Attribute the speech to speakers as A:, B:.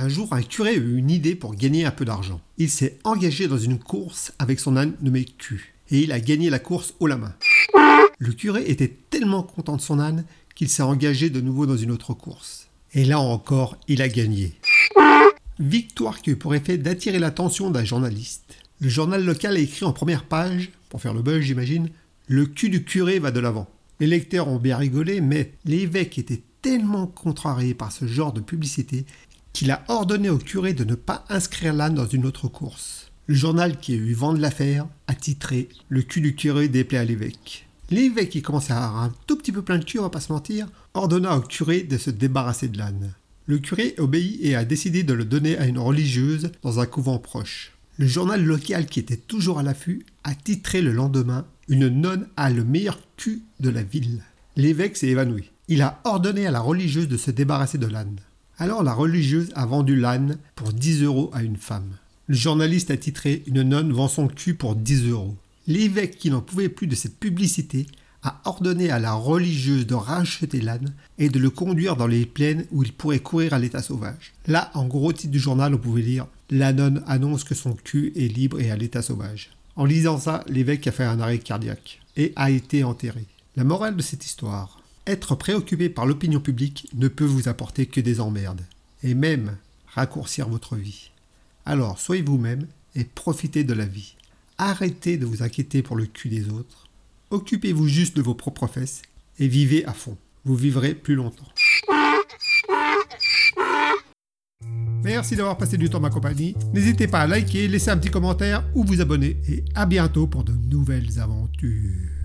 A: Un jour, un curé eut une idée pour gagner un peu d'argent. Il s'est engagé dans une course avec son âne nommé Q. Et il a gagné la course haut la main. Le curé était tellement content de son âne qu'il s'est engagé de nouveau dans une autre course. Et là encore, il a gagné. Victoire qui eut pour effet d'attirer l'attention d'un journaliste. Le journal local a écrit en première page, pour faire le buzz j'imagine, Le cul du curé va de l'avant. Les lecteurs ont bien rigolé, mais l'évêque était tellement contrarié par ce genre de publicité qu'il a ordonné au curé de ne pas inscrire l'âne dans une autre course. Le journal qui a eu vent de l'affaire a titré Le cul du curé déplaît à l'évêque. L'évêque, qui commençait à avoir un tout petit peu plein de cul, on va pas se mentir, ordonna au curé de se débarrasser de l'âne. Le curé obéit et a décidé de le donner à une religieuse dans un couvent proche. Le journal local qui était toujours à l'affût a titré le lendemain Une nonne a le meilleur cul de la ville. L'évêque s'est évanoui. Il a ordonné à la religieuse de se débarrasser de l'âne. Alors la religieuse a vendu l'âne pour 10 euros à une femme. Le journaliste a titré Une nonne vend son cul pour 10 euros. L'évêque, qui n'en pouvait plus de cette publicité, a ordonné à la religieuse de racheter l'âne et de le conduire dans les plaines où il pourrait courir à l'état sauvage. Là, en gros titre du journal, on pouvait lire La nonne annonce que son cul est libre et à l'état sauvage. En lisant ça, l'évêque a fait un arrêt cardiaque et a été enterré. La morale de cette histoire être préoccupé par l'opinion publique ne peut vous apporter que des emmerdes, et même raccourcir votre vie. Alors soyez vous-même et profitez de la vie. Arrêtez de vous inquiéter pour le cul des autres. Occupez-vous juste de vos propres fesses et vivez à fond. Vous vivrez plus longtemps. Merci d'avoir passé du temps ma compagnie. N'hésitez pas à liker, laisser un petit commentaire ou vous abonner. Et à bientôt pour de nouvelles aventures.